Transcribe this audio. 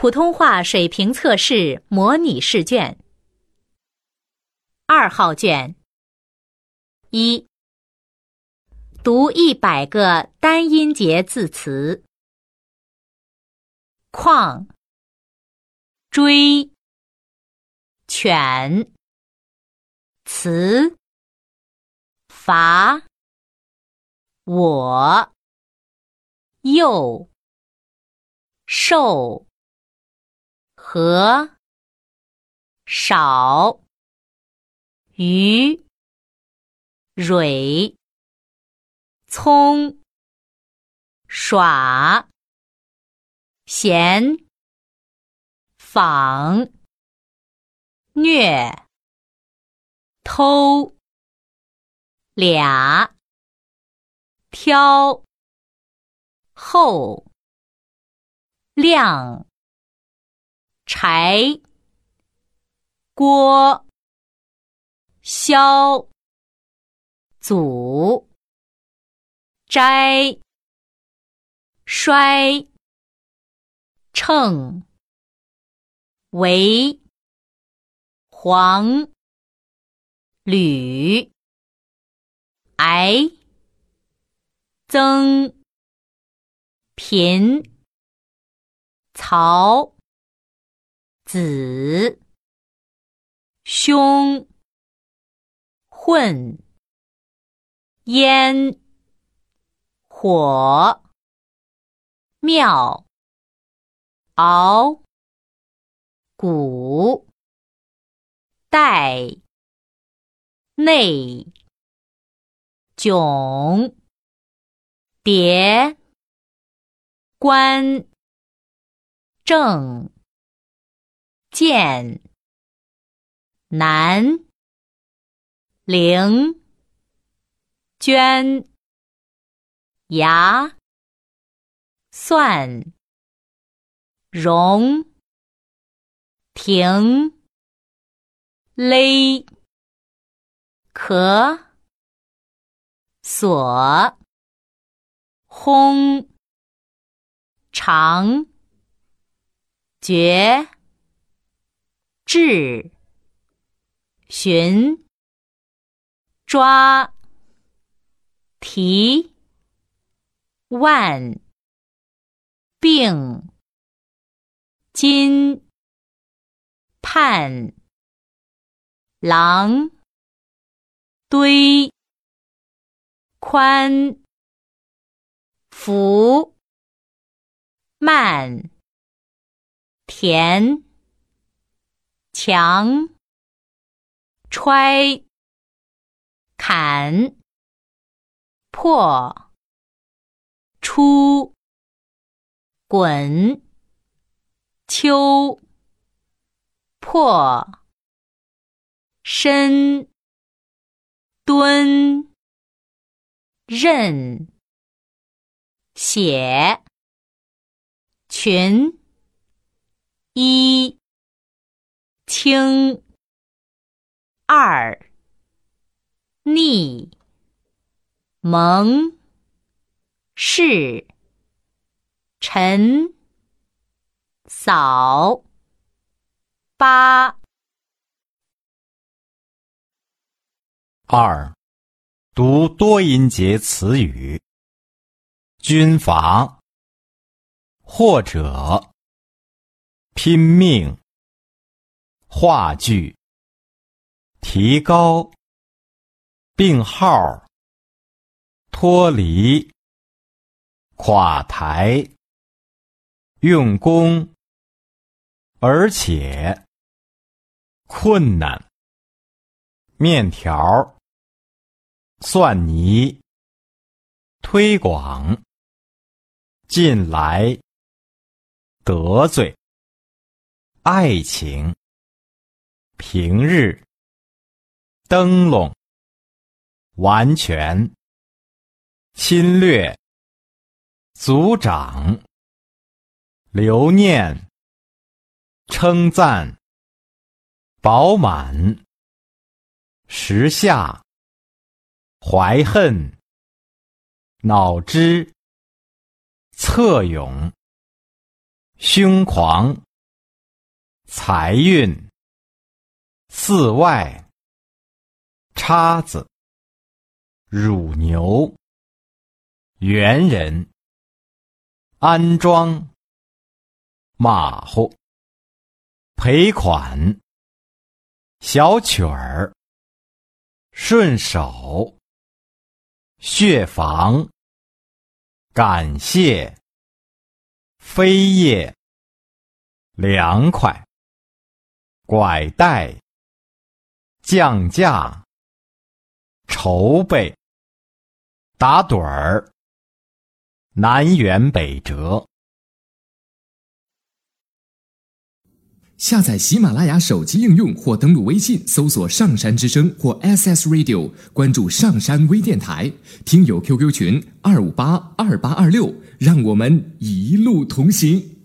普通话水平测试模拟试卷。二号卷。一，读一百个单音节字词：矿、追、犬、词、伐、我、幼、瘦。和少鱼蕊葱耍闲仿虐偷俩挑后亮。柴锅削祖摘衰称为黄吕癌增贫曹。子、兄、混、烟、火、庙、熬、古、代、内、囧、叠、关、正。剑、南、陵、捐、牙、算、容、停、勒、壳、锁、轰、长、绝。治、寻、抓、提、万、病、金、盼、狼、堆、宽、福、慢、甜。墙、揣、砍、破、出、滚、秋、破、深、蹲、认、写、群、一。清二逆蒙是陈扫八二读多音节词语：军阀或者拼命。话剧，提高，病号，脱离，垮台，用功，而且，困难，面条，蒜泥，推广，进来，得罪，爱情。平日，灯笼，完全，侵略，族长，留念，称赞，饱满，时下，怀恨，脑汁，侧涌，凶狂，财运。寺外，叉子，乳牛，猿人，安装，马虎，赔款，小曲儿，顺手，血房，感谢，飞叶，凉快，拐带。降价，筹备，打盹儿，南辕北辙。下载喜马拉雅手机应用或登录微信，搜索“上山之声”或 SS Radio，关注上山微电台，听友 QQ 群二五八二八二六，让我们一路同行。